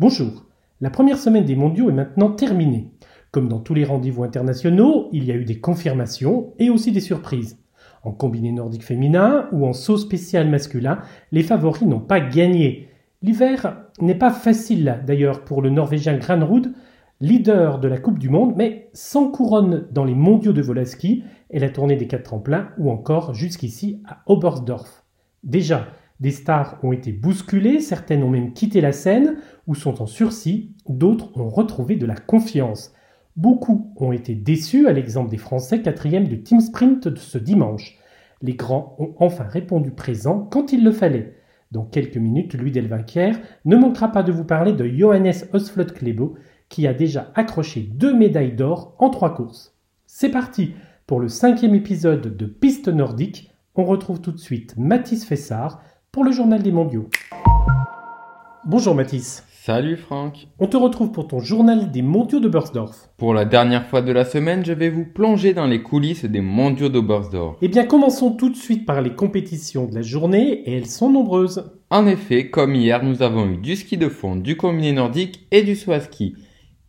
Bonjour. La première semaine des mondiaux est maintenant terminée. Comme dans tous les rendez-vous internationaux, il y a eu des confirmations et aussi des surprises. En combiné nordique féminin ou en saut spécial masculin, les favoris n'ont pas gagné. L'hiver n'est pas facile d'ailleurs pour le Norvégien Granrud, leader de la Coupe du Monde, mais sans couronne dans les mondiaux de Volaski et la tournée des quatre tremplins ou encore jusqu'ici à Oberstdorf. Déjà, des stars ont été bousculées, certaines ont même quitté la scène ou sont en sursis, d'autres ont retrouvé de la confiance. Beaucoup ont été déçus, à l'exemple des Français quatrième du Team Sprint de ce dimanche. Les grands ont enfin répondu présent quand il le fallait. Dans quelques minutes, Louis Delvaquier ne manquera pas de vous parler de Johannes Osflot Klebo, qui a déjà accroché deux médailles d'or en trois courses. C'est parti pour le cinquième épisode de Piste nordique. On retrouve tout de suite Mathis Fessard pour le journal des mondiaux. Bonjour Mathis. Salut Franck. On te retrouve pour ton journal des mondiaux de Bersdorf. Pour la dernière fois de la semaine, je vais vous plonger dans les coulisses des mondiaux de Bersdorf. Eh bien, commençons tout de suite par les compétitions de la journée et elles sont nombreuses. En effet, comme hier, nous avons eu du ski de fond, du combiné nordique et du saut à ski.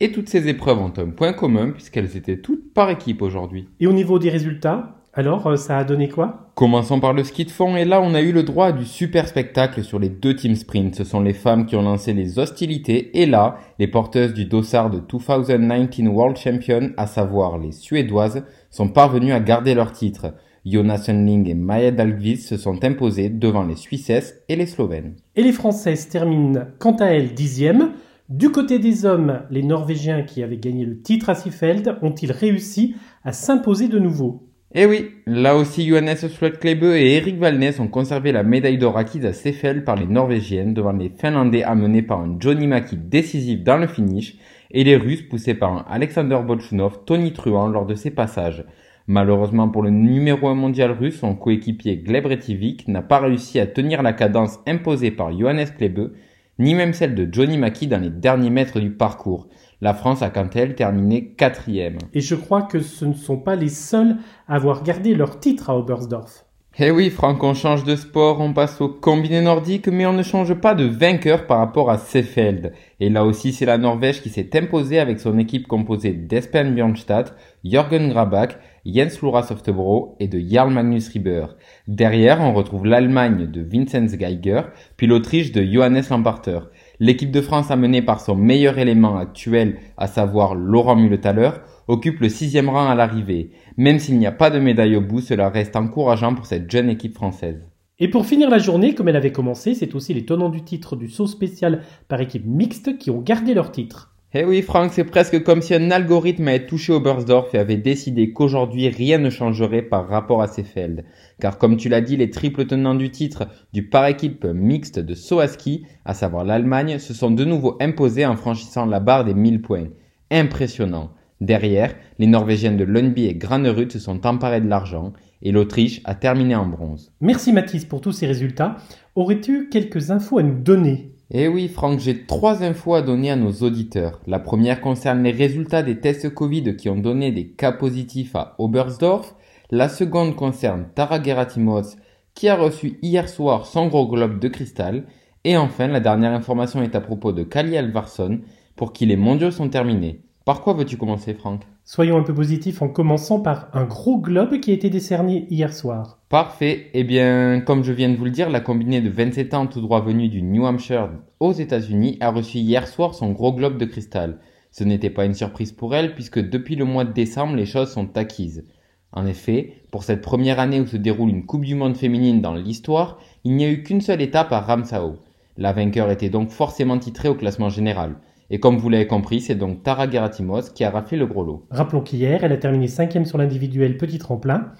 Et toutes ces épreuves ont un point commun puisqu'elles étaient toutes par équipe aujourd'hui. Et au niveau des résultats, alors, euh, ça a donné quoi? Commençons par le ski de fond et là on a eu le droit à du super spectacle sur les deux teams sprint. Ce sont les femmes qui ont lancé les hostilités et là, les porteuses du dossard de 2019 World Champion, à savoir les Suédoises, sont parvenues à garder leur titre. Jonas Sundling et Maya Dahlqvist se sont imposées devant les Suissesses et les Slovènes. Et les Françaises terminent quant à elles dixième. Du côté des hommes, les Norvégiens qui avaient gagné le titre à Seefeld ont-ils réussi à s'imposer de nouveau? Eh oui, là aussi Johannes Klebe et Eric Valnes ont conservé la médaille d'or acquise à Seefeld par les Norvégiennes devant les Finlandais amenés par un Johnny Maki décisif dans le finish et les Russes poussés par un Alexander Bolchunov Tony Truant lors de ses passages. Malheureusement pour le numéro 1 mondial russe, son coéquipier Gleb Retivik n'a pas réussi à tenir la cadence imposée par Johannes Klebe, ni même celle de Johnny Maki dans les derniers mètres du parcours. La France a quant à elle terminé quatrième. Et je crois que ce ne sont pas les seuls à avoir gardé leur titre à Oberstdorf. Eh oui, Franck, on change de sport, on passe au combiné nordique, mais on ne change pas de vainqueur par rapport à Seefeld. Et là aussi, c'est la Norvège qui s'est imposée avec son équipe composée d'Espen Björnstad, Jürgen Grabach, Jens Lura Softebro et de Jarl Magnus Rieber. Derrière, on retrouve l'Allemagne de Vincenz Geiger, puis l'Autriche de Johannes Lamparter. L'équipe de France amenée par son meilleur élément actuel, à savoir Laurent Muletaler, occupe le sixième rang à l'arrivée. Même s'il n'y a pas de médaille au bout, cela reste encourageant pour cette jeune équipe française. Et pour finir la journée, comme elle avait commencé, c'est aussi les tenants du titre du saut spécial par équipe mixte qui ont gardé leur titre. Eh oui, Franck, c'est presque comme si un algorithme avait touché au Oberstdorf et avait décidé qu'aujourd'hui rien ne changerait par rapport à Seefeld. Car comme tu l'as dit, les triples tenants du titre du par équipe mixte de saut à ski, à savoir l'Allemagne, se sont de nouveau imposés en franchissant la barre des 1000 points. Impressionnant. Derrière, les Norvégiennes de Lundby et Granerud se sont emparées de l'argent et l'Autriche a terminé en bronze. Merci Mathis pour tous ces résultats. Aurais-tu quelques infos à nous donner? Eh oui, Franck, j'ai trois infos à donner à nos auditeurs. La première concerne les résultats des tests Covid qui ont donné des cas positifs à Oberstdorf. La seconde concerne Tara Geratimos qui a reçu hier soir son gros globe de cristal. Et enfin, la dernière information est à propos de Kali Alvarsson pour qui les mondiaux sont terminés. Par quoi veux-tu commencer, Franck? Soyons un peu positifs en commençant par un gros globe qui a été décerné hier soir. Parfait. Eh bien, comme je viens de vous le dire, la combinée de 27 ans tout droit venue du New Hampshire aux États-Unis a reçu hier soir son gros globe de cristal. Ce n'était pas une surprise pour elle puisque depuis le mois de décembre, les choses sont acquises. En effet, pour cette première année où se déroule une Coupe du Monde féminine dans l'histoire, il n'y a eu qu'une seule étape à Ramsau. La vainqueur était donc forcément titrée au classement général. Et comme vous l'avez compris, c'est donc Tara Geratimos qui a raflé le gros lot. Rappelons qu'hier, elle a terminé cinquième sur l'individuel petit tremplin.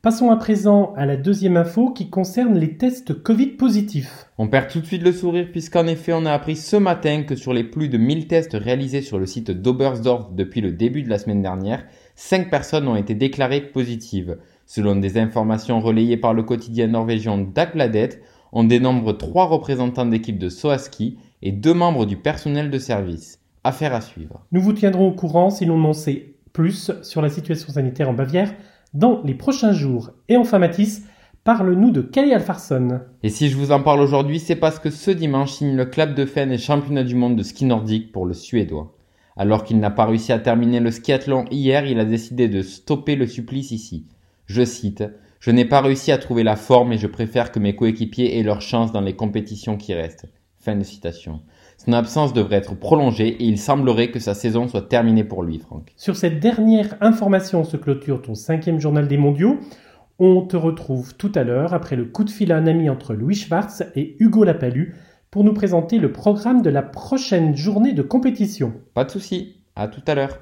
Passons à présent à la deuxième info qui concerne les tests Covid positifs. On perd tout de suite le sourire puisqu'en effet on a appris ce matin que sur les plus de 1000 tests réalisés sur le site d'Oberstdorf depuis le début de la semaine dernière, 5 personnes ont été déclarées positives. Selon des informations relayées par le quotidien norvégien Dagbladet, on dénombre 3 représentants d'équipe de Soaski et deux membres du personnel de service. Affaire à suivre. Nous vous tiendrons au courant si l'on en sait plus sur la situation sanitaire en Bavière dans les prochains jours. Et enfin Mathis, Parle-nous de Kelly Alfarson. Et si je vous en parle aujourd'hui, c'est parce que ce dimanche signe le club de Fenn et championnat du monde de ski nordique pour le Suédois. Alors qu'il n'a pas réussi à terminer le skiathlon hier, il a décidé de stopper le supplice ici. Je cite Je n'ai pas réussi à trouver la forme et je préfère que mes coéquipiers aient leur chance dans les compétitions qui restent. Fin de citation. Son absence devrait être prolongée et il semblerait que sa saison soit terminée pour lui, Franck. Sur cette dernière information se clôture ton cinquième journal des mondiaux. On te retrouve tout à l'heure après le coup de fil à un ami entre Louis Schwartz et Hugo Lapalu pour nous présenter le programme de la prochaine journée de compétition. Pas de souci, à tout à l'heure.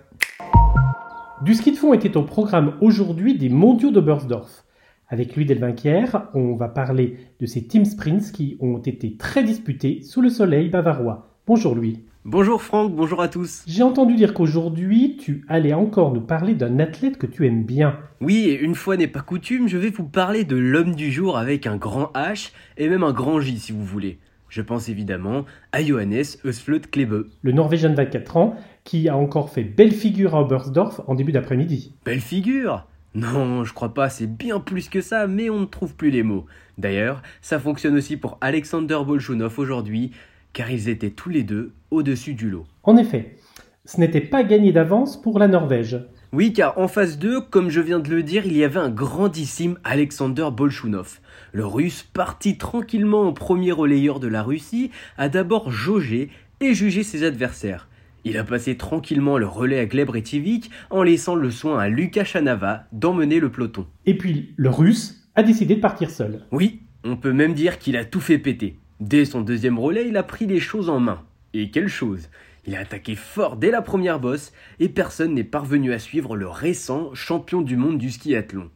Du ski de fond était au programme aujourd'hui des mondiaux de Bersdorf. Avec Louis Delvinquière, on va parler de ces team sprints qui ont été très disputés sous le soleil bavarois. Bonjour Louis. Bonjour Franck, bonjour à tous. J'ai entendu dire qu'aujourd'hui, tu allais encore nous parler d'un athlète que tu aimes bien. Oui, et une fois n'est pas coutume, je vais vous parler de l'homme du jour avec un grand H et même un grand J si vous voulez. Je pense évidemment à Johannes Øsflot Klebe. Le Norvégien de 24 ans qui a encore fait belle figure à Oberstdorf en début d'après-midi. Belle figure Non, je crois pas, c'est bien plus que ça, mais on ne trouve plus les mots. D'ailleurs, ça fonctionne aussi pour Alexander Bolchunov aujourd'hui, car ils étaient tous les deux au-dessus du lot. En effet, ce n'était pas gagné d'avance pour la Norvège. Oui, car en phase 2, comme je viens de le dire, il y avait un grandissime Alexander Bolchunov. Le russe, parti tranquillement en premier relayeur de la Russie, a d'abord jaugé et jugé ses adversaires. Il a passé tranquillement le relais à Gleb Retivik en laissant le soin à Luka Chanava d'emmener le peloton. Et puis, le russe a décidé de partir seul. Oui, on peut même dire qu'il a tout fait péter. Dès son deuxième relais, il a pris les choses en main. Et quelle chose Il a attaqué fort dès la première bosse et personne n'est parvenu à suivre le récent champion du monde du skiathlon.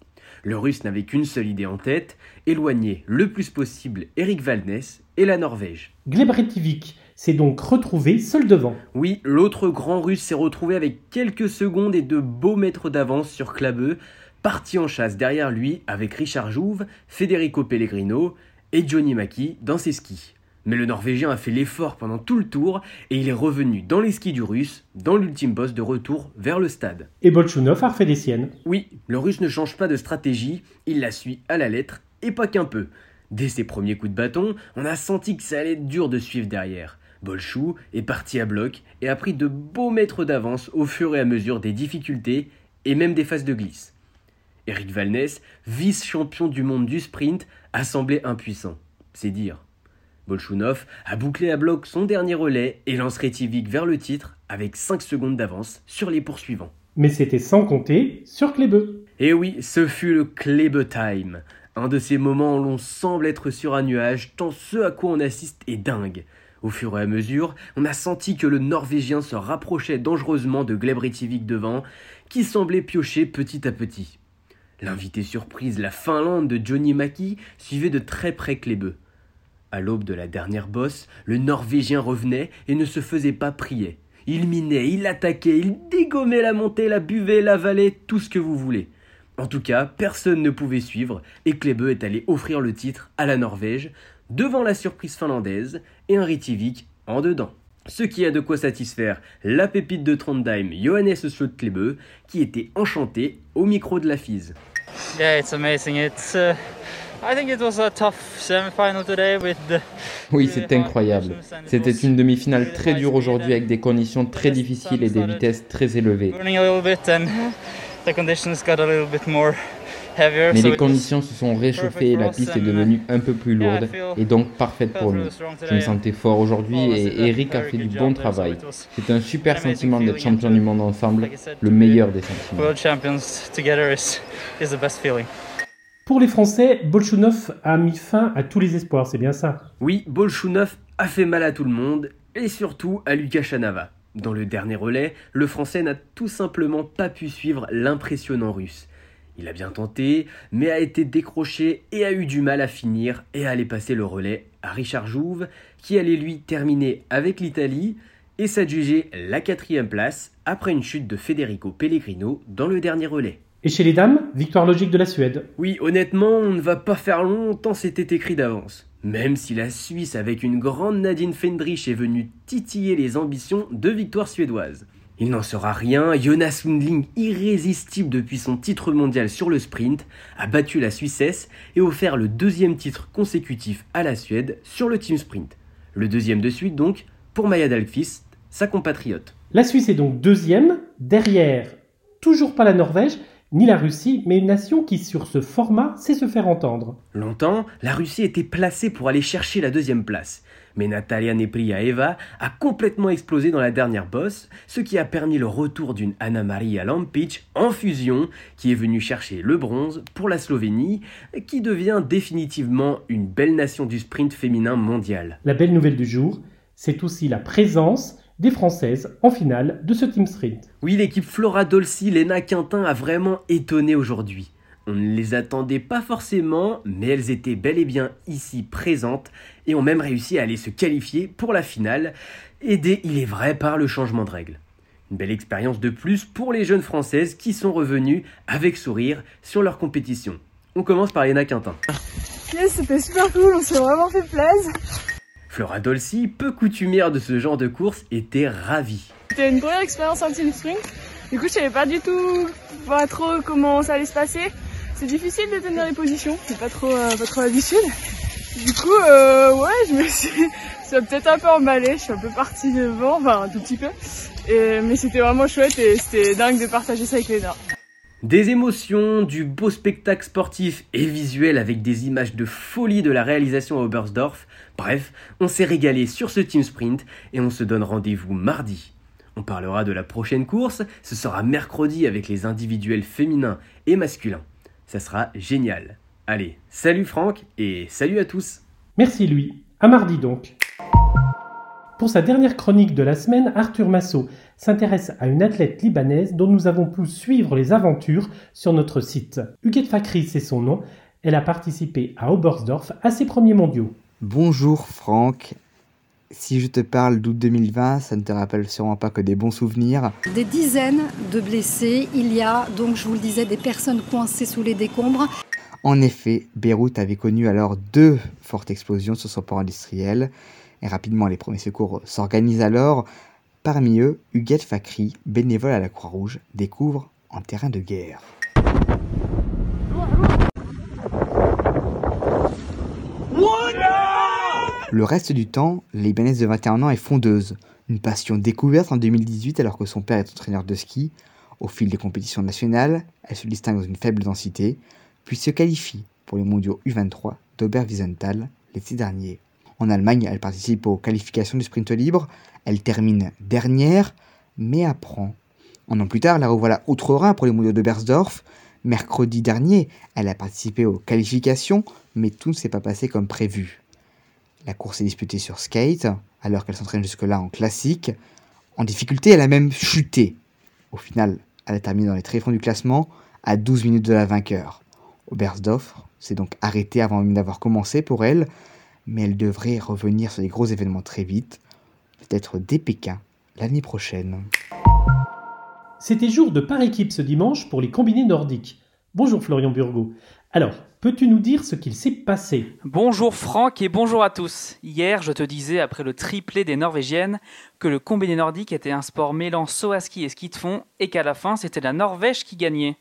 Le russe n'avait qu'une seule idée en tête, éloigner le plus possible Eric Valness et la Norvège. Gleb Retivik s'est donc retrouvé seul devant. Oui, l'autre grand russe s'est retrouvé avec quelques secondes et de beaux mètres d'avance sur Klabeux, parti en chasse derrière lui avec Richard Jouve, Federico Pellegrino et Johnny Mackie dans ses skis. Mais le Norvégien a fait l'effort pendant tout le tour et il est revenu dans les skis du Russe, dans l'ultime boss de retour vers le stade. Et Bolchunov a refait des siennes. Oui, le Russe ne change pas de stratégie, il la suit à la lettre et pas qu'un peu. Dès ses premiers coups de bâton, on a senti que ça allait être dur de suivre derrière. Bolchou est parti à bloc et a pris de beaux mètres d'avance au fur et à mesure des difficultés et même des phases de glisse. Eric Valness, vice-champion du monde du sprint, a semblé impuissant. C'est dire. Bolchunov a bouclé à bloc son dernier relais et lance Retivik vers le titre avec 5 secondes d'avance sur les poursuivants. Mais c'était sans compter sur Klebe. Et oui, ce fut le Klebe Time. Un de ces moments où l'on semble être sur un nuage, tant ce à quoi on assiste est dingue. Au fur et à mesure, on a senti que le Norvégien se rapprochait dangereusement de Gleb Retivik devant, qui semblait piocher petit à petit. L'invité surprise, la Finlande de Johnny Mackie, suivait de très près Klebe. À l'aube de la dernière bosse, le Norvégien revenait et ne se faisait pas prier. Il minait, il attaquait, il dégommait la montée, la buvait, l'avalait, tout ce que vous voulez. En tout cas, personne ne pouvait suivre et Klebe est allé offrir le titre à la Norvège, devant la surprise finlandaise et un Ritivik en dedans. Ce qui a de quoi satisfaire la pépite de Trondheim, Johannes Slot Klebe, qui était enchanté au micro de la FISE. Yeah, it's amazing. It's. Uh, I think it was a tough semi-final today with the. Oui, c'est incroyable. C'était une demi-finale très dure aujourd'hui avec des conditions très difficiles et des vitesses très élevées. Mais les it conditions se sont réchauffées et la piste est devenue un peu plus lourde et donc parfaite pour nous. Je me sentais fort aujourd'hui et Eric a fait du bon travail. C'est un super sentiment d'être champion du monde ensemble, le meilleur des sentiments. World champions together is is the best feeling. Pour les Français, Bolchunov a mis fin à tous les espoirs, c'est bien ça Oui, Bolchunov a fait mal à tout le monde, et surtout à Lucas Chanava. Dans le dernier relais, le Français n'a tout simplement pas pu suivre l'impressionnant Russe. Il a bien tenté, mais a été décroché et a eu du mal à finir et à aller passer le relais à Richard Jouve, qui allait lui terminer avec l'Italie et s'adjuger la quatrième place après une chute de Federico Pellegrino dans le dernier relais. Et chez les dames, victoire logique de la Suède. Oui, honnêtement, on ne va pas faire longtemps, c'était écrit d'avance. Même si la Suisse, avec une grande Nadine Fendrich, est venue titiller les ambitions de victoire suédoise. Il n'en sera rien, Jonas Sundling, irrésistible depuis son titre mondial sur le sprint, a battu la Suissesse et offert le deuxième titre consécutif à la Suède sur le team sprint. Le deuxième de suite donc pour Maya Dahlqvist, sa compatriote. La Suisse est donc deuxième, derrière toujours pas la Norvège, ni la Russie, mais une nation qui, sur ce format, sait se faire entendre. Longtemps, la Russie était placée pour aller chercher la deuxième place. Mais Natalia Nepriaeva a complètement explosé dans la dernière bosse, ce qui a permis le retour d'une Anna Maria Lampic en fusion, qui est venue chercher le bronze pour la Slovénie, qui devient définitivement une belle nation du sprint féminin mondial. La belle nouvelle du jour, c'est aussi la présence des Françaises en finale de ce Team Sprint. Oui, l'équipe Flora Dolci, Lena Quintin a vraiment étonné aujourd'hui. On ne les attendait pas forcément, mais elles étaient bel et bien ici présentes et ont même réussi à aller se qualifier pour la finale, aidées, il est vrai, par le changement de règles. Une belle expérience de plus pour les jeunes françaises qui sont revenues avec sourire sur leur compétition. On commence par Lena Quintin. Yes, c'était super cool, on s'est vraiment fait plaisir. Flora Dolci, peu coutumière de ce genre de course, était ravie. C'était une première expérience en team sprint. Du coup, je savais pas du tout pas trop comment ça allait se passer. C'est difficile de tenir les positions, j'ai pas trop euh, pas trop. Du coup, euh, ouais, je me suis, peut-être un peu emballé. Je suis un peu partie devant, enfin un tout petit peu. Et, mais c'était vraiment chouette et c'était dingue de partager ça avec les Nord. Des émotions, du beau spectacle sportif et visuel avec des images de folie de la réalisation à Oberstdorf. Bref, on s'est régalé sur ce team sprint et on se donne rendez-vous mardi. On parlera de la prochaine course, ce sera mercredi avec les individuels féminins et masculins. Ça sera génial. Allez, salut Franck et salut à tous. Merci lui. À mardi donc. Pour sa dernière chronique de la semaine, Arthur Massot s'intéresse à une athlète libanaise dont nous avons pu suivre les aventures sur notre site. Huguette Fakri, c'est son nom. Elle a participé à Oberstdorf à ses premiers mondiaux. Bonjour Franck. Si je te parle d'août 2020, ça ne te rappelle sûrement pas que des bons souvenirs. Des dizaines de blessés. Il y a donc, je vous le disais, des personnes coincées sous les décombres. En effet, Beyrouth avait connu alors deux fortes explosions sur son port industriel. Et rapidement, les premiers secours s'organisent alors. Parmi eux, Huguette Fakri, bénévole à la Croix-Rouge, découvre un terrain de guerre. Le reste du temps, Libanaise de 21 ans est fondeuse, une passion découverte en 2018 alors que son père est entraîneur de ski. Au fil des compétitions nationales, elle se distingue dans une faible densité, puis se qualifie pour les mondiaux U23 d'Oberwiesenthal l'été dernier. En Allemagne, elle participe aux qualifications du sprint libre, elle termine dernière, mais apprend. Un an plus tard, la revoilà outre-Rhin pour les mondiaux de Bersdorf. Mercredi dernier, elle a participé aux qualifications, mais tout ne s'est pas passé comme prévu. La course est disputée sur skate, alors qu'elle s'entraîne jusque-là en classique. En difficulté, elle a même chuté. Au final, elle a terminé dans les tréfonds du classement, à 12 minutes de la vainqueur. Oberstdorf s'est donc arrêté avant même d'avoir commencé pour elle, mais elle devrait revenir sur les gros événements très vite, peut-être dès Pékin l'année prochaine. C'était jour de par équipe ce dimanche pour les combinés nordiques. Bonjour Florian Burgot. Alors, peux-tu nous dire ce qu'il s'est passé? Bonjour Franck et bonjour à tous. Hier, je te disais, après le triplé des Norvégiennes, que le combiné nordique était un sport mêlant saut à ski et ski de fond et qu'à la fin, c'était la Norvège qui gagnait.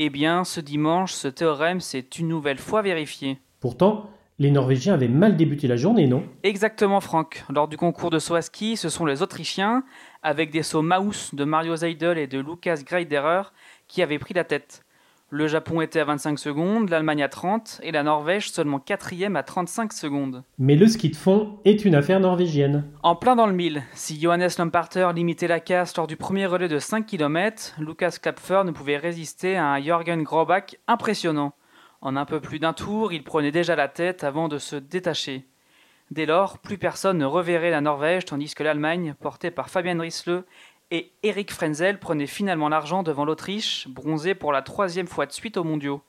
Eh bien, ce dimanche, ce théorème s'est une nouvelle fois vérifié. Pourtant, les Norvégiens avaient mal débuté la journée, non? Exactement, Franck. Lors du concours de saut à ski, ce sont les Autrichiens, avec des sauts Maus de Mario Seidel et de Lukas Greiderer, qui avaient pris la tête. Le Japon était à 25 secondes, l'Allemagne à 30 et la Norvège seulement quatrième à 35 secondes. Mais le ski de fond est une affaire norvégienne. En plein dans le mille, si Johannes Lamparter limitait la casse lors du premier relais de 5 km, Lucas Klapfer ne pouvait résister à un Jürgen Grobach impressionnant. En un peu plus d'un tour, il prenait déjà la tête avant de se détacher. Dès lors, plus personne ne reverrait la Norvège tandis que l'Allemagne, portée par Fabian Rissle, et Eric Frenzel prenait finalement l'argent devant l'Autriche, bronzé pour la troisième fois de suite aux mondiaux.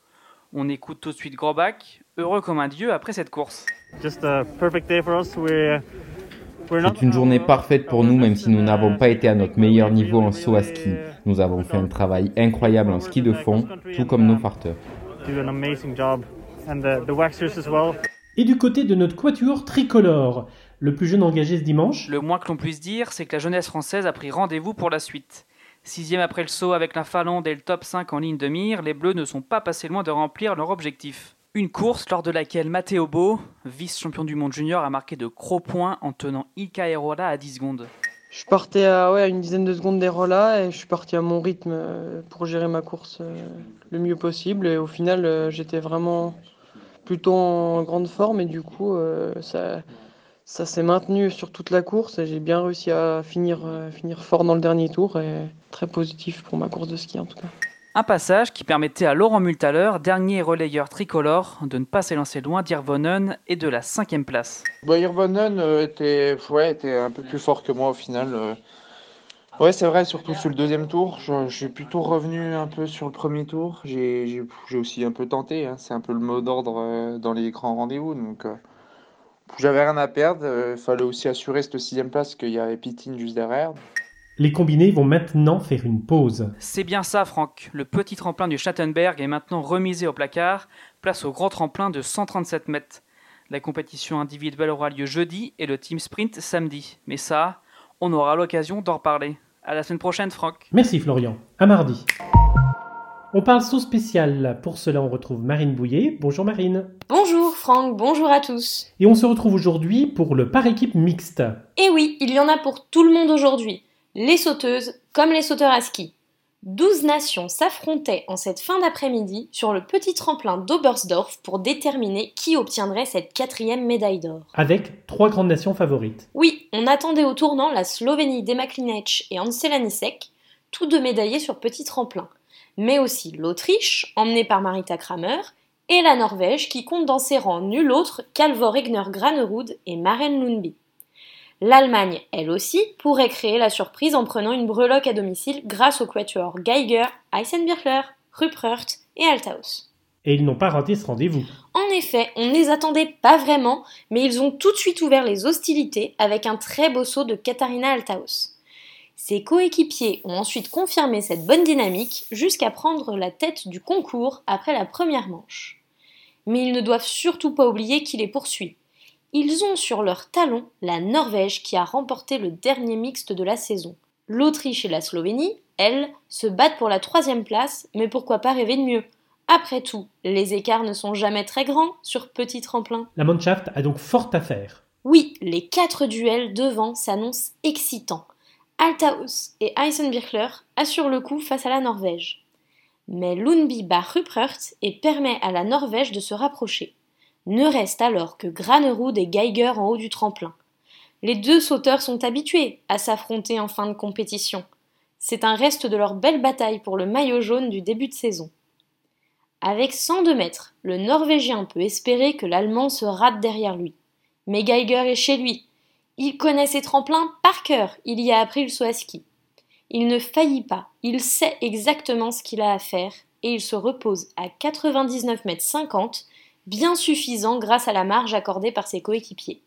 On écoute tout de suite Grobach, heureux comme un dieu après cette course. C'est une journée parfaite pour nous, même si nous n'avons pas été à notre meilleur niveau en saut à ski. Nous avons fait un travail incroyable en ski de fond, tout comme nos farteurs. Et du côté de notre quatuor tricolore, le plus jeune engagé ce dimanche. Le moins que l'on puisse dire, c'est que la jeunesse française a pris rendez-vous pour la suite. Sixième après le saut avec la Finlande et le top 5 en ligne de mire, les Bleus ne sont pas passés loin de remplir leur objectif. Une course lors de laquelle Matteo Bo, vice-champion du monde junior, a marqué de gros points en tenant Ilka Erola à 10 secondes. Je partais à, ouais, une dizaine de secondes d'Erola et je suis parti à mon rythme euh, pour gérer ma course euh, le mieux possible. Et au final, euh, j'étais vraiment plutôt en grande forme et du coup, ça, ça s'est maintenu sur toute la course et j'ai bien réussi à finir, finir fort dans le dernier tour et très positif pour ma course de ski en tout cas. Un passage qui permettait à Laurent Multaler, dernier relayeur tricolore, de ne pas s'élancer loin d'Irvonen et de la cinquième place. Bah, Irvonen euh, était, ouais, était un peu plus fort que moi au final. euh. Ouais, c'est vrai, surtout sur le deuxième tour. Je, je suis plutôt revenu un peu sur le premier tour. J'ai aussi un peu tenté. hein. C'est un peu le mot d'ordre euh, dans les grands rendez-vous. Donc, euh, j'avais rien à perdre. Il fallait aussi assurer cette sixième place qu'il y avait Pitine juste derrière. Les combinés vont maintenant faire une pause. C'est bien ça, Franck. Le petit tremplin du Schattenberg est maintenant remisé au placard, place au grand tremplin de 137 mètres. La compétition individuelle aura lieu jeudi et le team sprint samedi. Mais ça, on aura l'occasion d'en reparler. À la semaine prochaine, Franck. Merci Florian. À mardi. On parle saut spécial. Pour cela, on retrouve Marine Bouillet. Bonjour Marine. Bonjour Franck, bonjour à tous. Et on se retrouve aujourd'hui pour le par équipe mixte. Et oui, il y en a pour tout le monde aujourd'hui. Les sauteuses comme les sauteurs à ski. 12 nations s'affrontaient en cette fin d'après-midi sur le petit tremplin d'Oberstdorf pour déterminer qui obtiendrait cette quatrième médaille d'or. Avec trois grandes nations favorites. Oui, on attendait au tournant la Slovénie d'Ema Klinec et Ansel Anisek, tous deux médaillés sur petit tremplin, mais aussi l'Autriche, emmenée par Marita Kramer, et la Norvège qui compte dans ses rangs nul autre qu'Alvor Egner Granerud et Maren Lundby. L'Allemagne, elle aussi, pourrait créer la surprise en prenant une breloque à domicile grâce au quatuor Geiger, Eisenbirchler, Ruprecht et Althaus. Et ils n'ont pas raté ce rendez-vous. En effet, on ne les attendait pas vraiment, mais ils ont tout de suite ouvert les hostilités avec un très beau saut de Katharina Althaus. Ses coéquipiers ont ensuite confirmé cette bonne dynamique jusqu'à prendre la tête du concours après la première manche. Mais ils ne doivent surtout pas oublier qui les poursuit. Ils ont sur leur talon la Norvège qui a remporté le dernier mixte de la saison. L'Autriche et la Slovénie, elles, se battent pour la troisième place, mais pourquoi pas rêver de mieux? Après tout, les écarts ne sont jamais très grands sur petit tremplin. La Mannschaft a donc fort à faire. Oui, les quatre duels devant s'annoncent excitants. Althaus et Eisenbirchler assurent le coup face à la Norvège. Mais Lundby bat Ruprecht et permet à la Norvège de se rapprocher. Ne reste alors que Granerud et Geiger en haut du tremplin. Les deux sauteurs sont habitués à s'affronter en fin de compétition. C'est un reste de leur belle bataille pour le maillot jaune du début de saison. Avec 102 mètres, le Norvégien peut espérer que l'Allemand se rate derrière lui. Mais Geiger est chez lui. Il connaît ses tremplins par cœur, il y a appris le saut à ski. Il ne faillit pas, il sait exactement ce qu'il a à faire et il se repose à 99 mètres 50 bien suffisant grâce à la marge accordée par ses coéquipiers.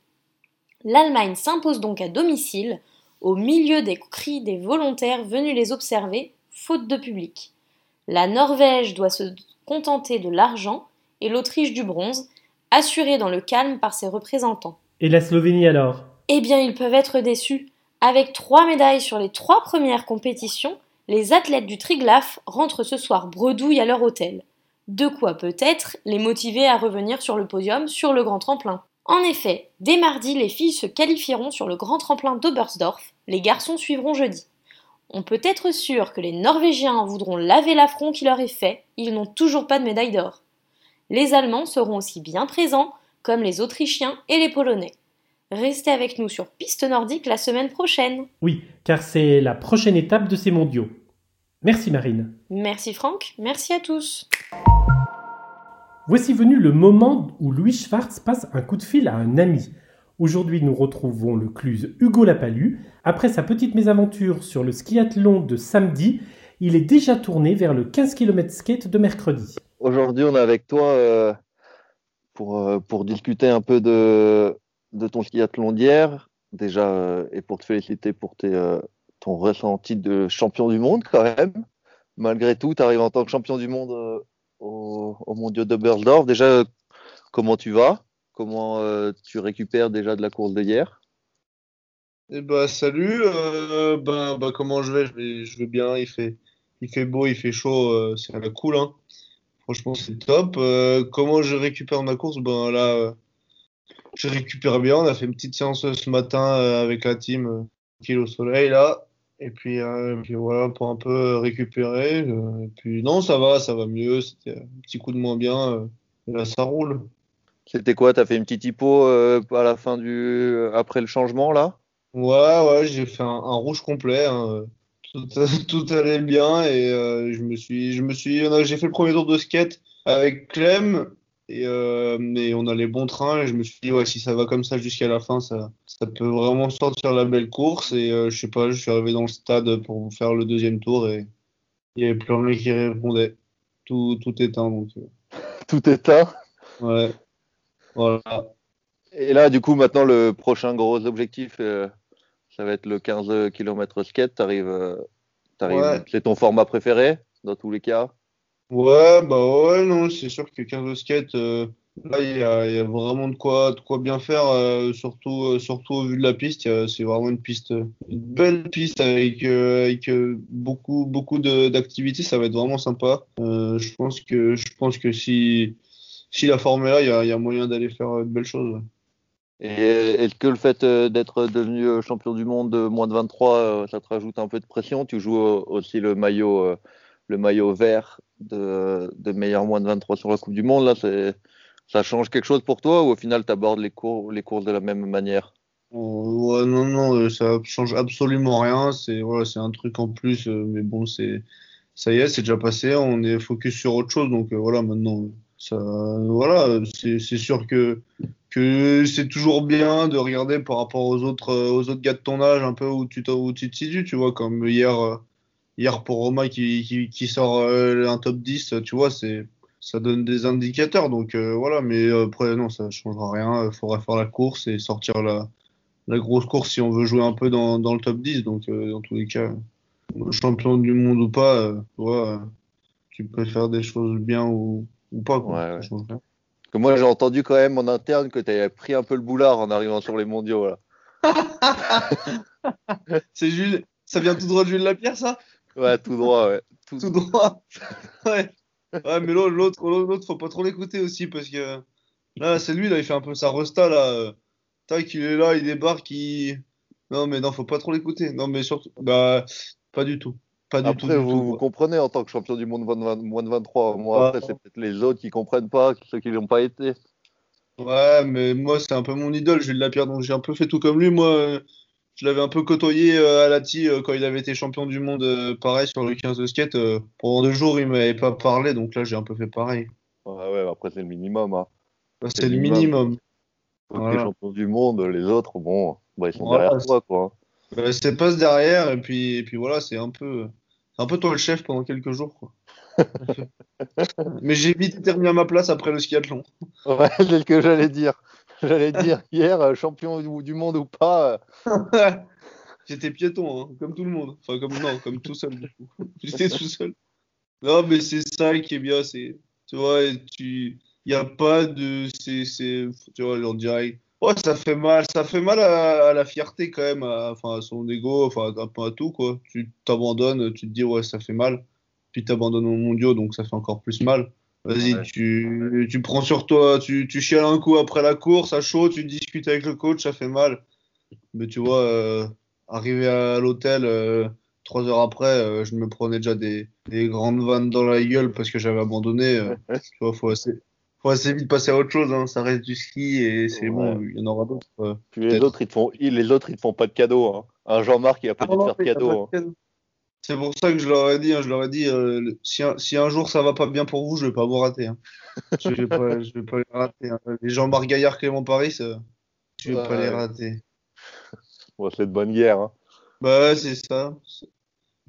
L'Allemagne s'impose donc à domicile, au milieu des cris des volontaires venus les observer, faute de public. La Norvège doit se contenter de l'argent et l'Autriche du bronze, assurée dans le calme par ses représentants. Et la Slovénie alors? Eh bien, ils peuvent être déçus. Avec trois médailles sur les trois premières compétitions, les athlètes du Triglaf rentrent ce soir bredouille à leur hôtel. De quoi peut-être les motiver à revenir sur le podium sur le grand tremplin. En effet, dès mardi, les filles se qualifieront sur le grand tremplin d'Oberstdorf, les garçons suivront jeudi. On peut être sûr que les Norvégiens voudront laver l'affront qui leur est fait, ils n'ont toujours pas de médaille d'or. Les Allemands seront aussi bien présents, comme les Autrichiens et les Polonais. Restez avec nous sur Piste Nordique la semaine prochaine. Oui, car c'est la prochaine étape de ces mondiaux. Merci Marine. Merci Franck, merci à tous. Voici venu le moment où Louis Schwartz passe un coup de fil à un ami. Aujourd'hui, nous retrouvons le cluse Hugo Lapalu. Après sa petite mésaventure sur le skiathlon de samedi, il est déjà tourné vers le 15 km skate de mercredi. Aujourd'hui, on est avec toi euh, pour, euh, pour discuter un peu de, de ton skiathlon d'hier, déjà, euh, et pour te féliciter pour tes, euh, ton ressenti de champion du monde quand même. Malgré tout, tu arrives en tant que champion du monde euh, au, au mondial de Bergdorf. Déjà, comment tu vas? Comment tu récupères déjà de la course de hier? Eh bah salut, euh, bah, bah, comment je vais? Je vais, bien, il fait, il fait beau, il fait chaud, c'est cool, hein. Franchement, c'est top. Comment je récupère ma course? Ben là, je récupère bien. On a fait une petite séance ce matin euh, avec la team euh, tranquille au soleil là. Et puis, euh, et puis voilà, pour un peu récupérer. euh, et puis non, ça va, ça va mieux. C'était un petit coup de moins bien. euh, et là, ça roule. C'était quoi? T'as fait une petite hypo euh, à la fin du après le changement là? Ouais, ouais, j'ai fait un, un rouge complet. hein. Tout, tout allait bien et euh, je me suis, je me suis, j'ai fait le premier tour de skate avec Clem et, euh, et on a les bons trains. Et je me suis dit, ouais, si ça va comme ça jusqu'à la fin, ça, ça peut vraiment sortir la belle course. Et euh, je sais pas, je suis arrivé dans le stade pour faire le deuxième tour et il y avait plus rien qui répondait. Tout, tout éteint donc. euh, Tout éteint. ouais, voilà. Et là, du coup, maintenant, le prochain gros objectif, euh, ça va être le 15 km skate. T'arrives, euh, t'arrives- Ouais. c'est ton format préféré dans tous les cas? Ouais, bah ouais, non, c'est sûr que 15 skate, euh, là, il y a, vraiment de quoi, de quoi bien faire, euh, surtout, euh, surtout au vu de la piste. C'est vraiment une piste, une belle piste avec, avec beaucoup, beaucoup d'activités. Ça va être vraiment sympa. Je pense que, je pense que si, si la forme est là, il y a, moyen d'aller faire de belles choses. Et est-ce que le fait d'être devenu champion du monde de moins de 23, euh, ça te rajoute un peu de pression? Tu joues aussi le maillot, le maillot vert de, de meilleur moins de 23 sur la Coupe du Monde. Là, ça change quelque chose pour toi ou au final, tu abordes les cours, les courses de la même manière? Ouais, non, non, euh, ça change absolument rien. C'est un truc en plus, euh, mais bon, ça y est, c'est déjà passé. On est focus sur autre chose, donc euh, voilà, maintenant, c'est sûr que c'est toujours bien de regarder par rapport aux autres euh, gars de ton âge, un peu où tu où tu tu vois, comme hier euh, hier pour Romain qui qui, qui sort euh, un top 10, tu vois, c'est ça donne des indicateurs, donc euh, voilà, mais après non, ça changera rien. Il faudra faire la course et sortir la la grosse course si on veut jouer un peu dans, dans le top 10. Donc, euh, dans tous les cas, champion du monde ou pas, tu vois, tu peux faire des choses bien ou, ou pas. Quoi. Que moi, j'ai entendu quand même en interne que tu avais pris un peu le boulard en arrivant sur les mondiaux. Là. C'est Jules, ça vient tout droit de Jules Lapierre, ça? Ouais, tout droit, ouais. Tout, droit. ouais. Ouais, mais l'autre, l'autre, l'autre, faut pas trop l'écouter aussi parce que là, c'est lui, là, il fait un peu sa resta, là. Tac, il est là, il débarque, il. Non, mais non, faut pas trop l'écouter. Non, mais surtout, bah, pas du tout. Pas du tout. Après, vous, tout, vous quoi. comprenez en tant que champion du monde moins de, moins de 23. Moi, Ouais. après, c'est peut-être les autres qui comprennent pas, ceux qui l'ont pas été. Ouais, mais moi, c'est un peu mon idole, Jules Lapierre, donc j'ai un peu fait tout comme lui. Moi, je l'avais un peu côtoyé euh, à Lati euh, quand il avait été champion du monde, euh, pareil, sur le 15 de skate. euh, pendant deux jours, il m'avait pas parlé, donc là, j'ai un peu fait pareil. Ouais, ouais, après, c'est le minimum. Hein. Bah, c'est le minimum. Que Voilà. les champions du monde, les autres, bon, bah, ils sont Voilà, derrière toi, quoi. hein. Bah, c'est passe derrière, et puis, et puis voilà, c'est un peu, c'est un peu toi le chef pendant quelques jours, quoi. Mais j'ai vite remis à ma place après le skiathlon. Ouais, c'est ce que j'allais dire. J'allais dire hier, euh, champion du, monde ou pas. euh, J'étais piéton, hein, comme tout le monde. Enfin, comme non, comme tout seul. J'étais tout seul. Non, mais c'est ça qui est bien, c'est, tu vois, tu, y a pas de, c'est, tu vois, on dirait, ouais, ça fait mal, ça fait mal à, la fierté quand même, à, enfin, à son ego, enfin, un peu à tout, quoi. Tu t'abandonnes, tu te dis, ouais, ça fait mal. Puis t'abandonnes aux mondiaux, donc ça fait encore plus mal. Vas-y, Ouais. tu, tu prends sur toi, tu, tu chiales un coup après la course, à chaud, tu discutes avec le coach, ça fait mal. Mais tu vois, euh, arrivé à l'hôtel, euh, trois heures après, euh, je me prenais déjà des, des grandes vannes dans la gueule parce que j'avais abandonné. euh, tu vois, faut assez, faut assez vite passer à autre chose. Hein. Ça reste du ski et c'est bon, il y en aura d'autres. euh, Puis les autres, ils te font, ils- les autres, ils te font pas de cadeau. Hein. Un Jean-Marc, il a pas dû te faire de cadeau. C'est pour ça que je leur ai dit, hein, je leur ai dit, euh, si, un, si un jour ça va pas bien pour vous, je vais pas vous rater. Hein. Je vais pas, je vais pas les rater. hein. Les Jean-Marc Gaillard, Clément Paris, euh, je vais pas les rater. Bon, c'est de bonne guerre. Hein. Bah ouais, c'est ça.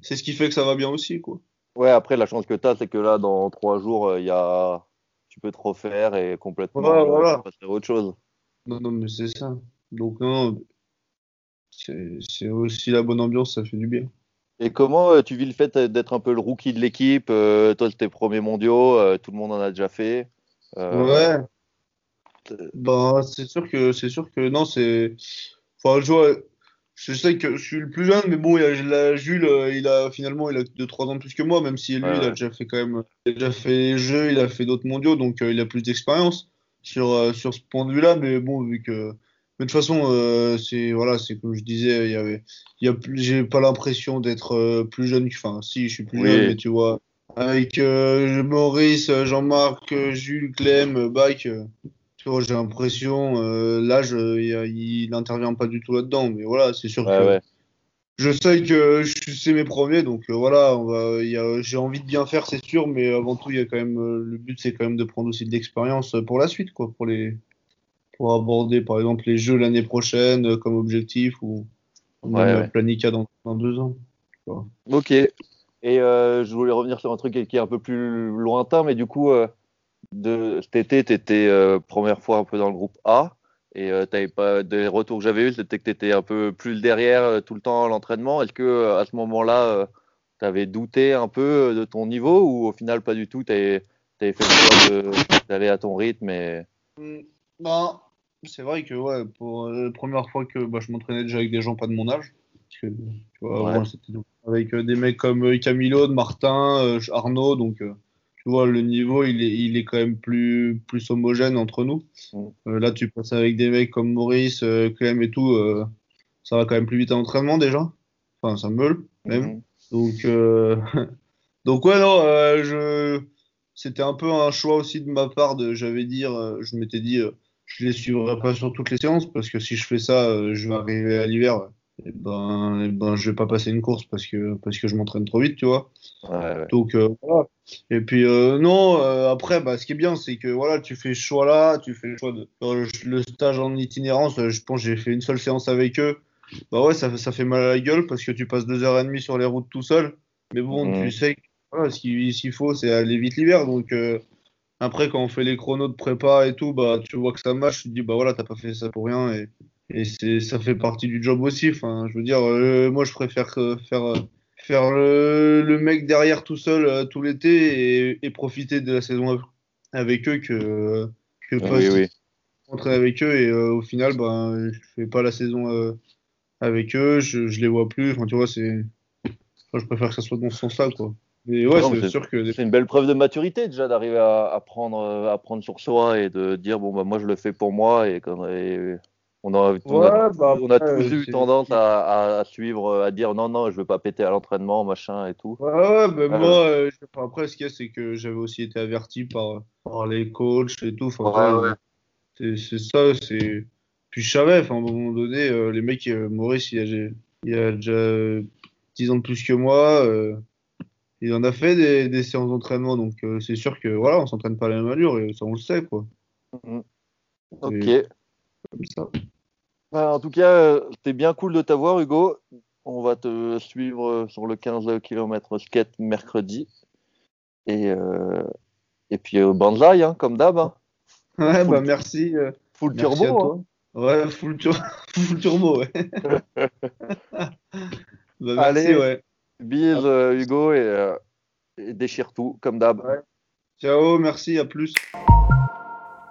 C'est- ce qui fait que ça va bien aussi, quoi. Ouais, après, la chance que tu as, c'est que là, dans trois jours, euh, il y a... tu peux te refaire et complètement euh, voilà. passer à autre chose. Non, non, mais c'est ça. Donc, non, c'est aussi la bonne ambiance, ça fait du bien. Et comment euh, tu vis le fait d'être un peu le rookie de l'équipe euh, Toi, tes premiers mondiaux, euh, tout le monde en a déjà fait. Euh, Ouais. Ben, c'est sûr que, c'est sûr que, non, c'est, enfin, je vois, je sais que je suis le plus jeune, mais bon, il y a, la- Jules, euh, il a finalement il a 2-3 ans de plus que moi, même si lui, Ouais, il a déjà fait quand même, il a déjà fait les jeux, il a fait d'autres mondiaux, donc euh, il a plus d'expérience sur, euh, sur ce point de vue-là. Mais bon, vu que. Mais de toute façon, euh, c'est voilà, c'est comme je disais, il y avait, il y a plus, j'ai pas l'impression d'être euh, plus jeune que. Enfin, si, je suis plus Oui. jeune, mais tu vois, avec euh, Maurice, Jean-Marc, Jules, Clem, Bach. tu vois, j'ai l'impression, l'âge, il, n'intervient pas du tout là-dedans. Mais voilà, c'est sûr Ouais, que ouais. je sais que c'est mes premiers, donc voilà, on va, j'ai envie de bien faire, c'est sûr, mais avant tout, il y a quand même, le but, c'est quand même de prendre aussi de l'expérience pour la suite, quoi, pour les, pour aborder, par exemple, les jeux l'année prochaine euh, comme objectif ou même Ouais, euh, ouais. Planica dans, dans deux ans. Ok. Et euh, je voulais revenir sur un truc qui est un peu plus lointain, mais du coup, euh, de, cet été, tu étais première fois un peu dans le groupe A. Et euh, t'avais pas des retours que j'avais eu, c'était que tu étais un peu plus derrière euh, tout le temps à l'entraînement. Est-ce que euh, à ce moment-là, tu avais douté un peu euh, de ton niveau ou au final pas du tout Tu avais, fait le choix d'aller à ton rythme et... Ben, c'est vrai que ouais, pour euh, la première fois que bah, je m'entraînais déjà avec des gens pas de mon âge, parce que tu vois, Ouais. avant, c'était donc avec euh, des mecs comme euh, Camilo, Martin, Arnaud, donc tu vois, le niveau il est, il est quand même plus, plus homogène entre nous. Euh, là, tu passes avec des mecs comme Maurice, euh, Clem et tout, euh, ça va quand même plus vite à l'entraînement déjà. Enfin, ça meule même. Donc, euh, donc ouais, non, je, c'était un peu un choix aussi de ma part. De, j'avais dit, euh, je m'étais dit, je les suivrai pas sur toutes les séances parce que si je fais ça, euh, je vais arriver à l'hiver. Et ben, et ben, je vais pas passer une course parce que parce que je m'entraîne trop vite, tu vois. Donc euh, voilà. Et puis euh, non, euh, après, bah, ce qui est bien, c'est que voilà, tu fais ce choix-là, tu fais le choix de le stage en itinérance. je pense que j'ai fait une seule séance avec eux. Bah ouais, ça, ça fait mal à la gueule parce que tu passes deux heures et demie sur les routes tout seul. Mais bon, tu sais que voilà, ce qu'il faut, c'est aller vite l'hiver. Donc après, quand on fait les chronos de prépa et tout, bah tu vois que ça marche. Tu te dis bah voilà, t'as pas fait ça pour rien et, et c'est ça fait partie du job aussi. Enfin, je veux dire, euh, moi je préfère euh, faire euh, faire le, le mec derrière tout seul euh, tout l'été et, et profiter de la saison av- avec eux que que Ah oui, oui. avec eux et au final ben je fais pas la saison avec eux je, je les vois plus enfin tu vois c'est Enfin, je préfère que ça soit dans ce sens-là quoi ouais c'est sûr que c'est une belle preuve de maturité déjà d'arriver à, à prendre, euh, à prendre sur soi et de dire bon bah moi je le fais pour moi et, quand- et on a, on a, Ouais, bah, on a tous eu tendance à, suivre, à dire non non je veux pas péter à l'entraînement machin et tout. Ouais, ouais, ben Ouais, moi, euh, enfin, après, ce qu'il y a, c'est que j'avais aussi été averti par, par les coachs et tout. Enfin, Ouais. C'est ça, c'est. Puis je savais, enfin, à un moment donné, euh, les mecs, euh, Maurice, il a, il a déjà euh, 10 ans de plus que moi. Euh, il en a fait des, des séances d'entraînement, donc euh, c'est sûr que voilà, on s'entraîne pas à la même allure, et ça, on le sait, quoi. Ok. Et comme ça. Bah, en tout cas, euh, c'était bien cool de t'avoir, Hugo. On va te suivre euh, sur le 15 km skate mercredi. Et, euh, et puis, euh, Banzai, hein, comme d'hab. hein. Ouais, Full- bah merci. euh, full merci turbo, toi. Ouais, full, tur- full turbo, ouais. bah, merci, Allez, ouais. Bise, euh, Hugo, et, euh, et déchire tout, comme d'hab. Ciao, merci, à plus.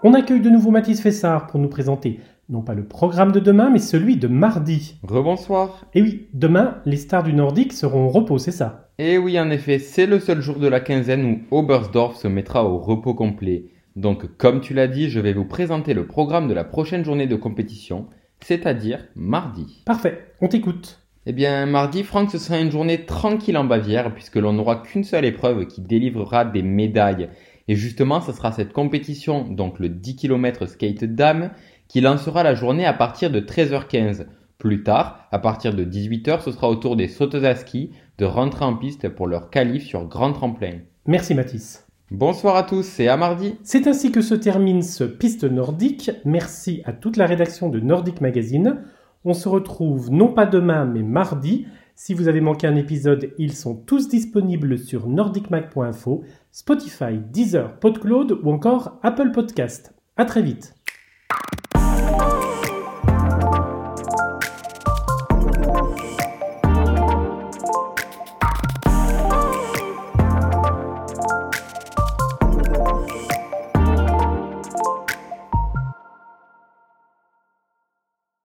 On accueille de nouveau Mathis Fessard pour nous présenter non pas le programme de demain, mais celui de mardi. Rebonsoir. Et oui, demain, les stars du Nordique seront au repos, c'est ça? Et oui, en effet, c'est le seul jour de la quinzaine où Oberstdorf se mettra au repos complet. Donc, comme tu l'as dit, je vais vous présenter le programme de la prochaine journée de compétition, c'est-à-dire mardi. Parfait, on t'écoute. Eh bien, mardi, Franck, ce sera une journée tranquille en Bavière, puisque l'on n'aura qu'une seule épreuve qui délivrera des médailles. Et justement, ce sera cette compétition, donc le 10 km skate dame, qui lancera la journée à partir de 13h15. Plus tard, à partir de 18h, ce sera au tour des sauteuses à ski de rentrer en piste pour leur qualif sur grand tremplin. Merci Mathis. Bonsoir à tous et à mardi. C'est ainsi que se termine ce Piste Nordique. Merci à toute la rédaction de Nordic Magazine. On se retrouve non pas demain mais mardi. Si vous avez manqué un épisode, ils sont tous disponibles sur nordicmag.info, Spotify, Deezer, PodCloud ou encore Apple Podcast. À très vite.